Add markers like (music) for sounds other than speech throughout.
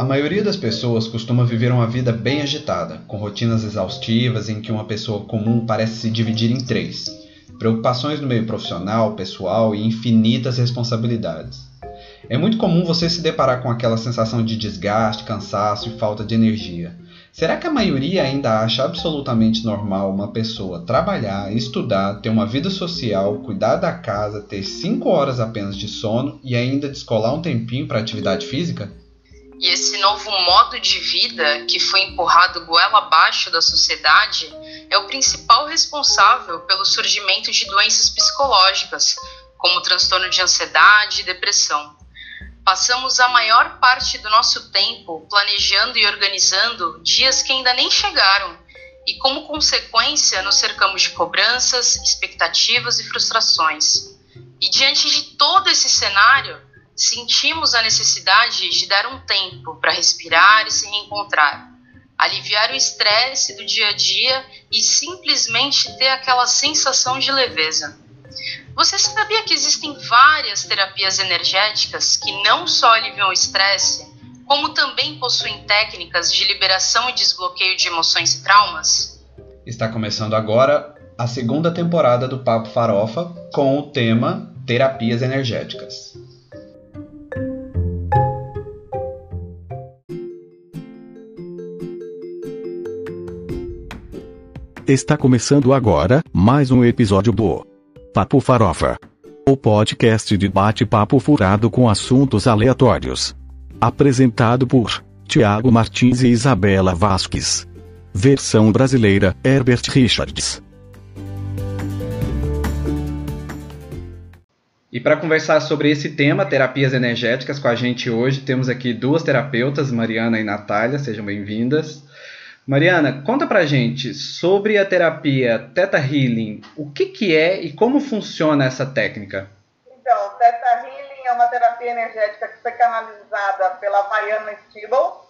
A maioria das pessoas costuma viver uma vida bem agitada, com rotinas exaustivas em que uma pessoa comum parece se dividir em três: preocupações no meio profissional, pessoal e infinitas responsabilidades. É muito comum você se deparar com aquela sensação de desgaste, cansaço e falta de energia. Será que a maioria ainda acha absolutamente normal uma pessoa trabalhar, estudar, ter uma vida social, cuidar da casa, ter 5 horas apenas de sono e ainda descolar um tempinho para atividade física? E esse novo modo de vida que foi empurrado goela abaixo da sociedade é o principal responsável pelo surgimento de doenças psicológicas, como transtorno de ansiedade e depressão. Passamos a maior parte do nosso tempo planejando e organizando dias que ainda nem chegaram, e como consequência nos cercamos de cobranças, expectativas e frustrações. E diante de todo esse cenário, sentimos a necessidade de dar um tempo para respirar e se reencontrar, aliviar o estresse do dia a dia e simplesmente ter aquela sensação de leveza. Você sabia que existem várias terapias energéticas que não só aliviam o estresse, como também possuem técnicas de liberação e desbloqueio de emoções e traumas? Está começando agora a segunda temporada do Papo Farofa com o tema Terapias Energéticas. Está começando agora mais um episódio do Papo Farofa. O podcast de bate-papo furado com assuntos aleatórios. Apresentado por Tiago Martins e Isabela Vasques. Versão brasileira Herbert Richards. E para conversar sobre esse tema, terapias energéticas, com a gente hoje temos aqui duas terapeutas, Mariana e Natália, sejam bem-vindas. Mariana, conta pra gente sobre a terapia Theta Healing. O que, que é e como funciona essa técnica? Então, Theta Healing é uma terapia energética que foi canalizada pela Mariana Stibel.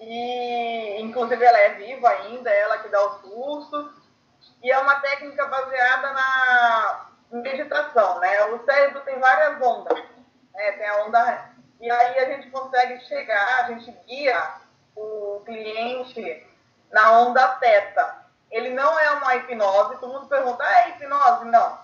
E, inclusive, ela é viva ainda, ela que dá os cursos. E é uma técnica baseada na meditação, né? O cérebro tem várias ondas, né? Tem a onda... E aí a gente consegue chegar, a gente guia o cliente na onda teta. Ele não é uma hipnose, todo mundo pergunta, ah, é hipnose? Não.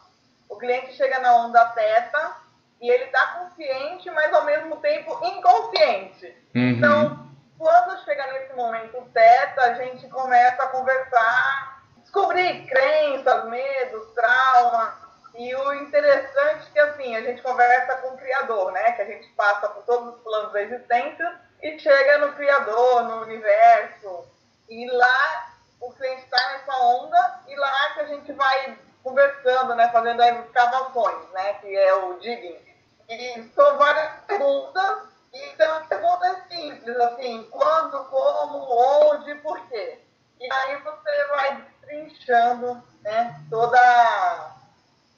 O cliente chega na onda teta e ele está consciente, mas ao mesmo tempo inconsciente. Uhum. Então, quando chega nesse momento teta, a gente começa a conversar, descobrir crenças, medos, traumas. E o interessante é que assim, a gente conversa com o Criador, né? Que a gente passa por todos os planos da existência e chega no Criador, no universo, e lá o cliente está nessa onda e lá que a gente vai conversando, né, fazendo as escavações, né, que é o digging. E são várias perguntas e são perguntas simples, assim, quando, como, onde, por quê. E aí você vai trinchando né, toda,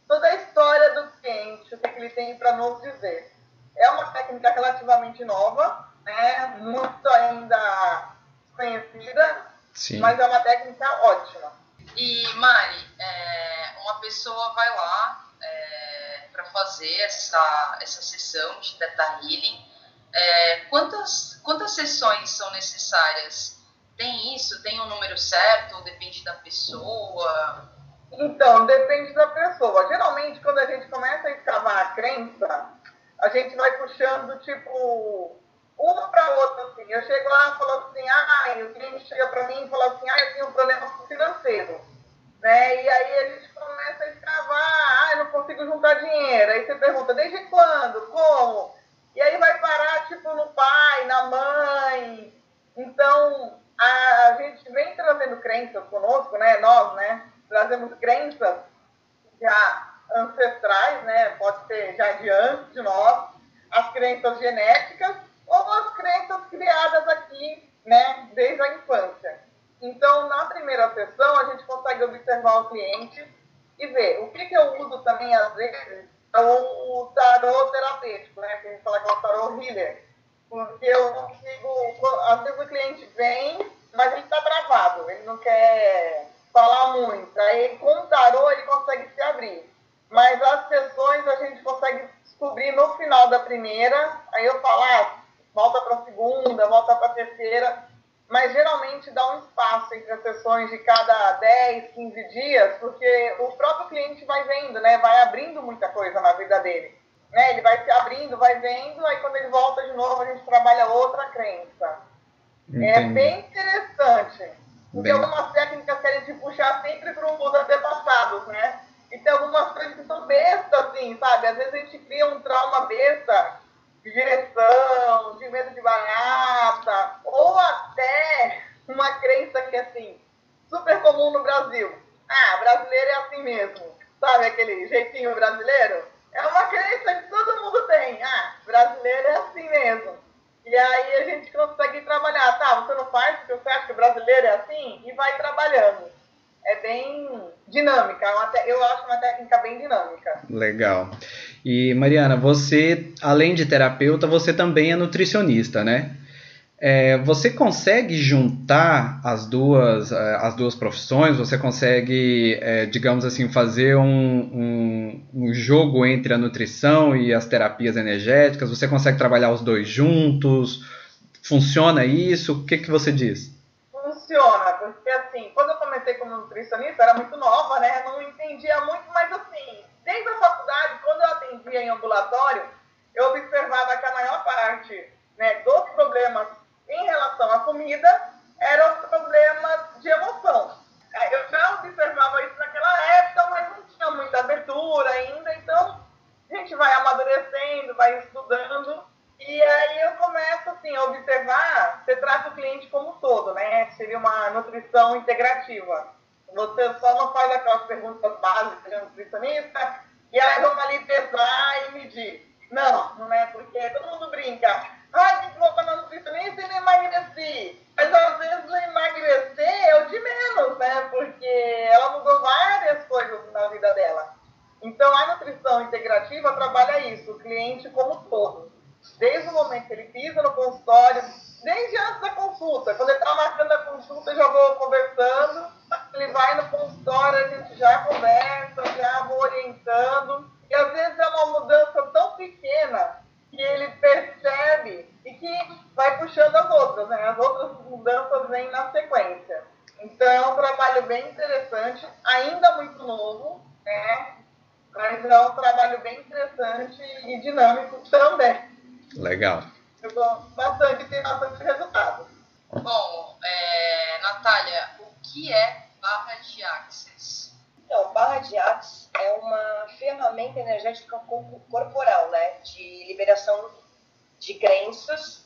toda a história do cliente, o que ele tem para nos dizer. É uma técnica relativamente nova, né, muito ainda conhecida, Sim. mas é uma técnica ótima. E Mari, é, uma pessoa vai lá é, para fazer essa, essa sessão de Theta Healing. É, quantas, quantas sessões são necessárias? Tem isso? Tem um número certo? Ou depende da pessoa? Então, depende da pessoa. Geralmente, quando a gente começa a escavar a crença, a gente vai puxando, tipo, uma para outra, assim. Eu chego lá e falo assim, ah, o cliente chega para mim e fala assim, ah, eu tenho um problema financeiro. Né? E aí a gente começa a escavar, ah, eu não consigo juntar dinheiro. Aí você pergunta, desde quando? Como? E aí vai parar, tipo, no pai, na mãe. Então, a, a gente vem trazendo crenças conosco, né? Nós, né? Trazemos crenças já ancestrais, né? Pode ser já de antes de nós, as crenças genéticas ou as crenças criadas aqui, né, desde a infância. Então, na primeira sessão, a gente consegue observar o cliente e ver. O que, que eu uso também, às vezes, é o tarô terapêutico, né, que a gente fala que é o tarô healer. Porque eu consigo, às vezes o cliente vem, mas ele está travado, ele não quer falar muito. Aí, com o tarô, ele consegue se abrir. Mas as sessões a gente consegue descobrir no final da primeira, aí eu falo, ah, volta para a segunda, volta para a terceira, mas geralmente dá um espaço entre as sessões de cada 10, 15 dias, porque o próprio cliente vai vendo, né? Vai abrindo muita coisa na vida dele. Né? Ele vai se abrindo, vai vendo, aí quando ele volta de novo a gente trabalha outra crença. É Entendi. É bem interessante. Porque bem... algumas técnicas querem te puxar sempre para os antepassados, né? E tem algumas coisas que são bestas, assim, sabe? Às vezes a gente cria um trauma besta direção, de medo de barata, ou até uma crença que é assim, super comum no Brasil. Ah, brasileiro é assim mesmo. Sabe aquele jeitinho brasileiro? É uma crença que todo mundo tem. Ah, brasileiro é assim mesmo. E aí a gente consegue trabalhar. Tá, você não faz porque você acha que o brasileiro é assim? E vai trabalhando é bem dinâmica. Eu acho uma técnica bem dinâmica. Legal. E Mariana, você, além de terapeuta, você também é nutricionista, né? É, você consegue juntar as duas, é, as duas profissões? Você consegue, é, digamos assim, fazer um, um, um, jogo entre a nutrição e as terapias energéticas? Você consegue trabalhar os dois juntos? Funciona isso? O que, que você diz? Funciona, porque assim, quando eu comecei como nutricionista, era muito nova, né? Não entendia muito, mas assim, desde a faculdade, quando eu atendia em ambulatório, eu observava que a maior parte né, dos problemas em relação à comida eram problemas de emoção. É, eu já observava isso naquela época, mas não tinha muita abertura ainda, então a gente vai amadurecendo, vai estudando e aí eu começo assim, a observar, você trata o cliente como um todo, né? Seria uma nutrição integrativa. Você só não faz aquelas perguntas básicas de nutricionista, e aí vamos ali pesar e medir. Não, não é porque todo mundo brinca. Ai, tem que voltar na nutricionista e não emagreci. Mas às vezes o emagrecer é o de menos, né? Porque ela mudou várias coisas na vida dela. Então a nutrição integrativa trabalha isso, o cliente como todo desde o momento que ele pisa no consultório, desde antes da consulta. Quando ele está marcando a consulta, já vou conversando. Ele vai no consultório, a gente já conversa, já vou orientando. E às vezes é uma mudança tão pequena que ele percebe e que vai puxando as outras, né? As outras mudanças vêm na sequência. Então é um trabalho bem interessante, ainda muito novo, né? Mas é um trabalho bem interessante e dinâmico também. Legal. Eu gosto bastante tem bastante resultado. Bom, é, Natália, o que é barra de Axis? Então, barra de Axis é uma ferramenta energética corporal, né? De liberação de crenças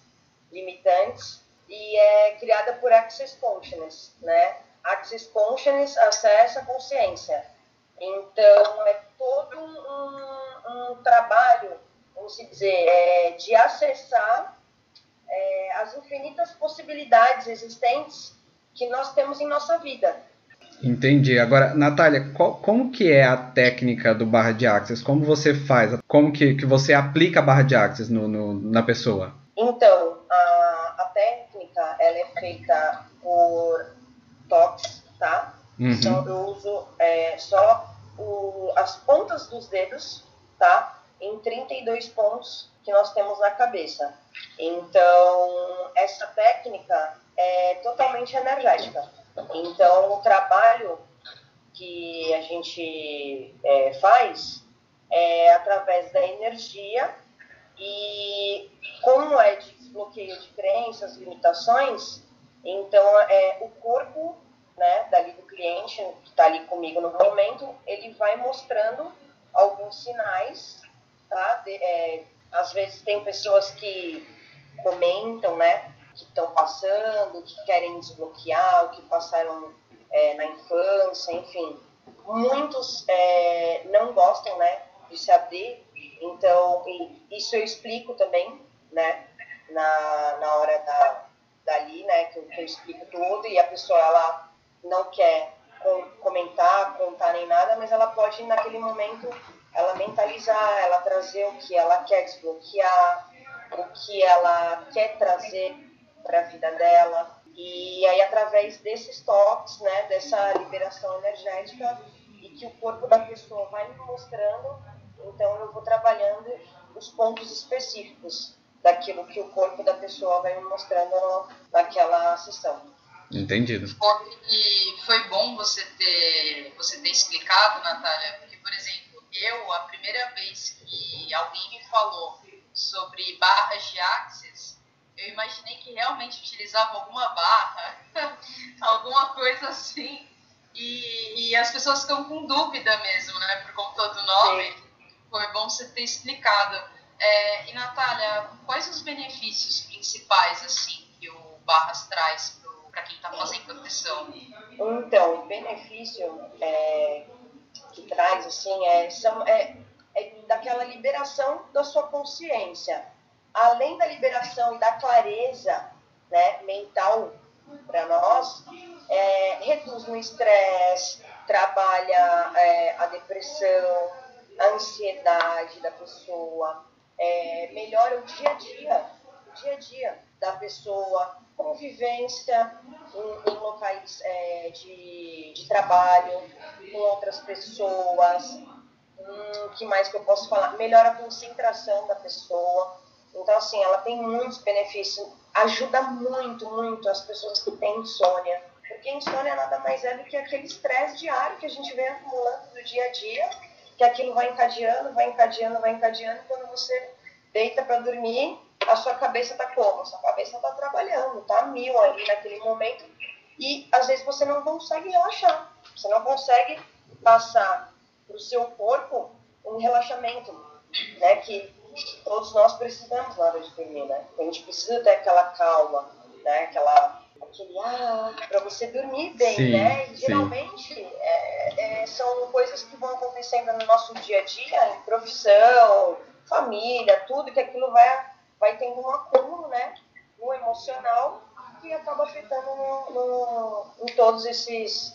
limitantes e é criada por Access Consciousness, né? Access Consciousness acessa a consciência. Então, é todo um, um trabalho vamos dizer, é, de acessar é, as infinitas possibilidades existentes que nós temos em nossa vida. Entendi. Agora, Natália, qual, como que é a técnica do barra de access? Como você faz? Como que, que você aplica a barra de access no, no na pessoa? Então, a, a técnica ela é feita por toques, tá? Uhum. Então, eu uso é, só o, as pontas dos dedos, tá? Em 32 pontos que nós temos na cabeça. Então, essa técnica é totalmente energética. Então, o trabalho que a gente é, faz é através da energia e como é de desbloqueio de crenças, limitações, então é o corpo né, dali do cliente que está ali comigo no momento, ele vai mostrando alguns sinais tá? De, é, às vezes tem pessoas que comentam, né? Que estão passando, que querem desbloquear, o que passaram é, na infância, enfim. Muitos é, não gostam, né? De se abrir. Então, isso eu explico também, né? Na, na hora da, dali, né? Que eu, que eu explico tudo e a pessoa, ela não quer comentar, contar nem nada, mas ela pode, naquele momento, ela mentalizar, ela trazer o que ela quer desbloquear, o que ela quer trazer para a vida dela. E aí, através desses toques, né, dessa liberação energética, e que o corpo da pessoa vai me mostrando, então eu vou trabalhando os pontos específicos. daquilo que o corpo da pessoa vai me mostrando naquela sessão. Entendido. E foi bom você ter, você ter explicado, Natália, eu, a primeira vez que alguém me falou sobre barras de axis, eu imaginei que realmente utilizava alguma barra, (laughs) alguma coisa assim, e, e, as pessoas ficam com dúvida mesmo, né, por conta do nome. Sim. Foi bom você ter explicado. É, e, Natália, quais os benefícios principais, assim, que o Barras traz para quem está fazendo proteção? Então, o benefício é, que traz, assim, é, são, é, é daquela liberação da sua consciência. Além da liberação e da clareza né, mental para nós, é, reduz o estresse, trabalha é, a depressão, a ansiedade da pessoa, é, melhora o dia a dia, o dia a dia da pessoa, convivência em, em locais é, de, de trabalho, com outras pessoas, hum, que mais que eu posso falar? Melhora a concentração da pessoa. Então, assim, ela tem muitos benefícios. Ajuda muito, muito as pessoas que têm insônia. Porque insônia nada mais é do que aquele estresse diário que a gente vem acumulando do dia a dia, que aquilo vai encadeando, vai encadeando, vai encadeando. Quando você deita para dormir, a sua cabeça está como? A sua cabeça está trabalhando, está mil ali naquele momento. E às vezes você não consegue relaxar. Você não consegue passar para o seu corpo um relaxamento, né? Que todos nós precisamos na hora de dormir, né? A gente precisa ter aquela calma, né? Aquela aquele ah, para você dormir bem, sim, né? E, geralmente é, é, são coisas que vão acontecendo no nosso dia a dia, em profissão, família, tudo que aquilo vai vai tendo um acúmulo, né? No emocional que acaba afetando no, no, em todos esses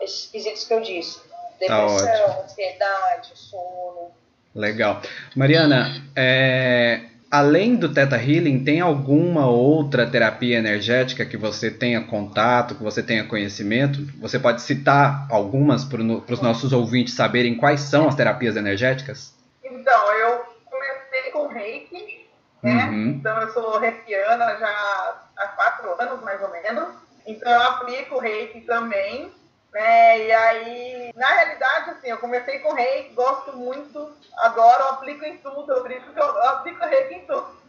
esses quesitos que eu disse. Tá Depressão, tá ansiedade, sono. Legal. Mariana, é, além do Theta Healing, tem alguma outra terapia energética que você tenha contato, que você tenha conhecimento? Você pode citar algumas para os nossos ouvintes saberem quais são as terapias energéticas? Então, eu comecei com Reiki, né? Uhum. Então, eu sou reikiana já há quatro anos, mais ou menos. Então, eu aplico Reiki também. Né? E aí, na realidade, assim, eu comecei com reiki, gosto muito, adoro, aplico em tudo, eu brinco que eu, eu aplico reiki em tudo.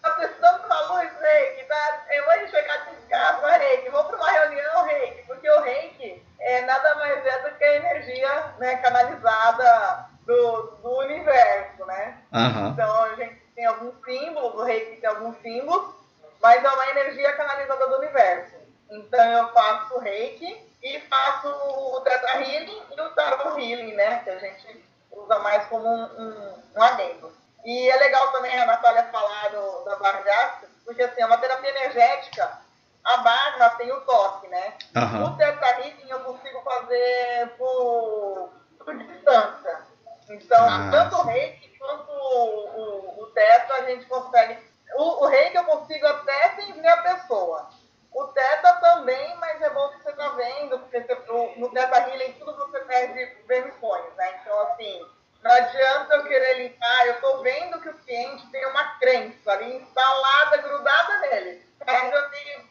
De uma luz reiki, tá? Eu vou chegar de carro, reiki, vou para uma reunião reiki, porque o reiki é nada mais é do que a energia né, canalizada do, do universo, né? Uhum. Então a gente tem alguns símbolos, o reiki tem alguns símbolos, mas é uma energia canalizada do universo. Então eu faço reiki e faço o Teta Healing e o Tarot Healing, né? Que a gente usa mais como um, um, um adendo. E é legal também a Natália falar do, da barra porque assim, é uma terapia energética, a barra tem o toque, né? Uhum. O Teta Healing eu consigo fazer por, por distância. Então, ah, tanto o reiki quanto o, o teto a gente consegue. O, o rei que eu consigo é até sem ver a pessoa. O teta é também, mas é bom que você tá vendo, porque você, no, no teta healing tudo você perde vermições, né? Então, assim, não adianta eu querer limpar, eu tô vendo que o cliente tem uma crença ali instalada, grudada nele. Mas eu tenho que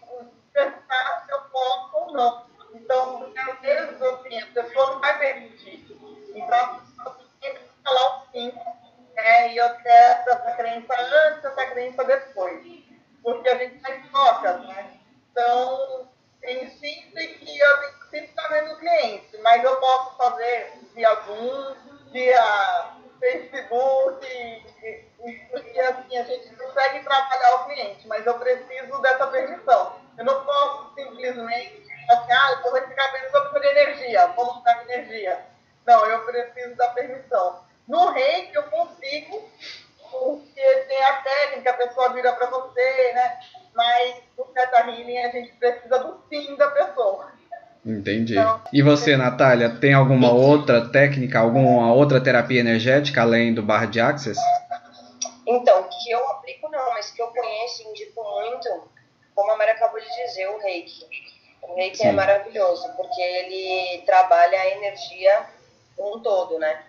se eu posso ou não. Então, às vezes, assim, a pessoa não vai permitir. Então, a pessoa tem que falar o 5 né? E opta essa crença antes, essa crença depois. Porque a gente faz trocas né? Então, tem sempre que eu sempre estou vendo o cliente, mas eu posso fazer via algum, via Facebook, e assim a gente consegue trabalhar o cliente, mas eu preciso dessa permissão. Eu não posso simplesmente assim, ah, eu vou ficar vendo sobre energia, vou mudar energia. Não, eu preciso da permissão. No reiki eu consigo, porque tem a técnica, a pessoa vira para você, né? mas no Teta Healing a gente precisa do sim da pessoa. Entendi. Então, e você, Natália, tem alguma outra técnica, alguma outra terapia energética além do bar de Access? Então, que eu aplico não, mas que eu conheço e indico muito, como a Mara acabou de dizer, o reiki. O reiki é Sim. é maravilhoso, porque ele trabalha a energia um todo, né?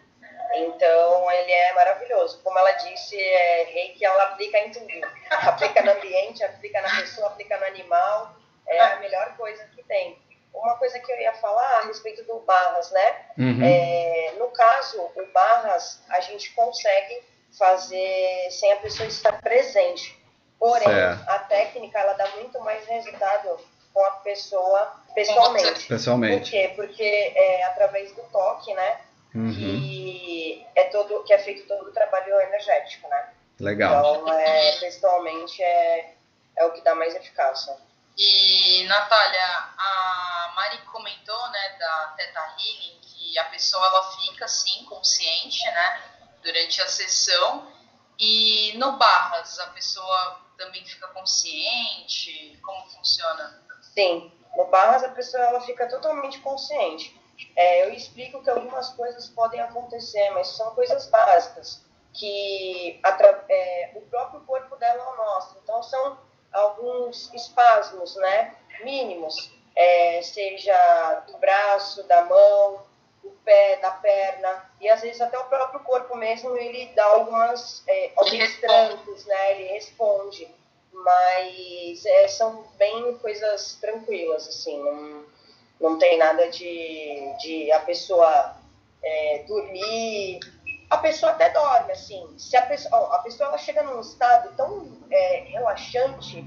Então, ele é maravilhoso. Como ela disse, é reiki, ela aplica em tudo. (laughs) Aplica no ambiente, aplica na pessoa, aplica no animal. É a melhor coisa que tem. Uma coisa que eu ia falar a respeito do Barras, né? Uhum. É, no caso, o Barras, a gente consegue fazer sem a pessoa estar presente. Porém, certo. a técnica, ela dá muito mais resultado com a pessoa pessoalmente. Pessoalmente. Por quê? Porque é através do toque, né? Uhum. Que, é todo, que é feito todo o trabalho energético, né? Legal. Então, é, pessoalmente, é, é o que dá mais eficácia. E, Natália, a Mari comentou, né, da Teta Healing, que a pessoa, ela fica, sim, consciente, né, durante a sessão. E no Barras, a pessoa também fica consciente? Como funciona? Sim, no Barras a pessoa ela fica totalmente consciente. É, eu explico que algumas coisas podem acontecer, mas são coisas básicas que é, o próprio corpo dela mostra. Então são alguns espasmos, né, mínimos, é, seja do braço, da mão, do pé, da perna. E às vezes até o próprio corpo mesmo ele dá algumas é, alguns trancos, né, ele responde, mas é, são bem coisas tranquilas assim, não não tem nada de, de a pessoa é, dormir. A pessoa até dorme, assim. Se a pessoa, a pessoa ela chega num estado tão é, relaxante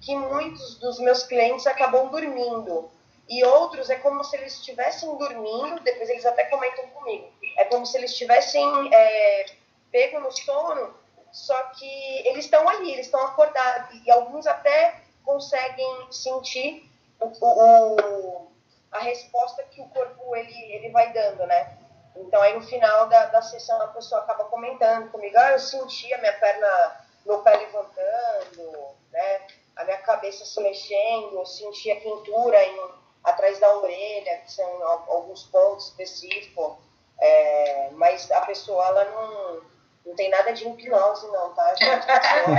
que muitos dos meus clientes acabam dormindo. E outros é como se eles estivessem dormindo, depois eles até comentam comigo. É como se eles estivessem é, pego no sono, só que eles estão ali, eles estão acordados. E alguns até conseguem sentir o, o, a resposta que o corpo ele, ele vai dando, né? Então aí no final da, da sessão a pessoa acaba comentando comigo, ah, eu senti a minha perna, meu pé levantando, né? A minha cabeça se mexendo, eu senti a quentura em, atrás da orelha, que são alguns pontos específicos. É, mas a pessoa ela não, não tem nada de hipnose não, tá, gente? A pessoa,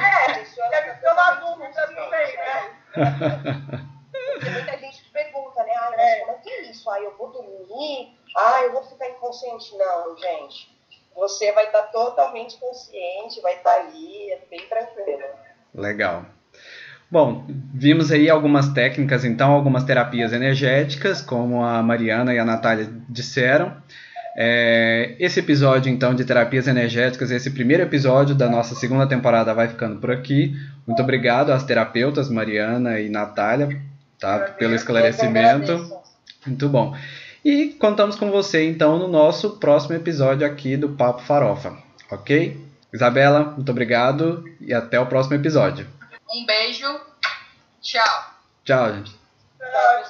é, a pessoa, ela, é, uma dúvida também, né? Porque (laughs) (laughs) muita gente pergunta, né? Ah, mas é. Eu vou dormir? Ah, eu vou ficar inconsciente? Não, gente. Você vai estar totalmente consciente, vai estar ali, é bem tranquilo. Legal. Bom, vimos aí algumas técnicas, então, algumas terapias energéticas, como a Mariana e a Natália disseram. É, esse episódio, então, de terapias energéticas, esse primeiro episódio da nossa segunda temporada vai ficando por aqui. Muito obrigado às terapeutas Mariana e Natália tá? Pelo esclarecimento. Muito bom. E contamos com você então no nosso próximo episódio aqui do Papo Farofa, ok? Isabela, muito obrigado e até o próximo episódio. Um beijo. Tchau. Tchau, gente. Tchau.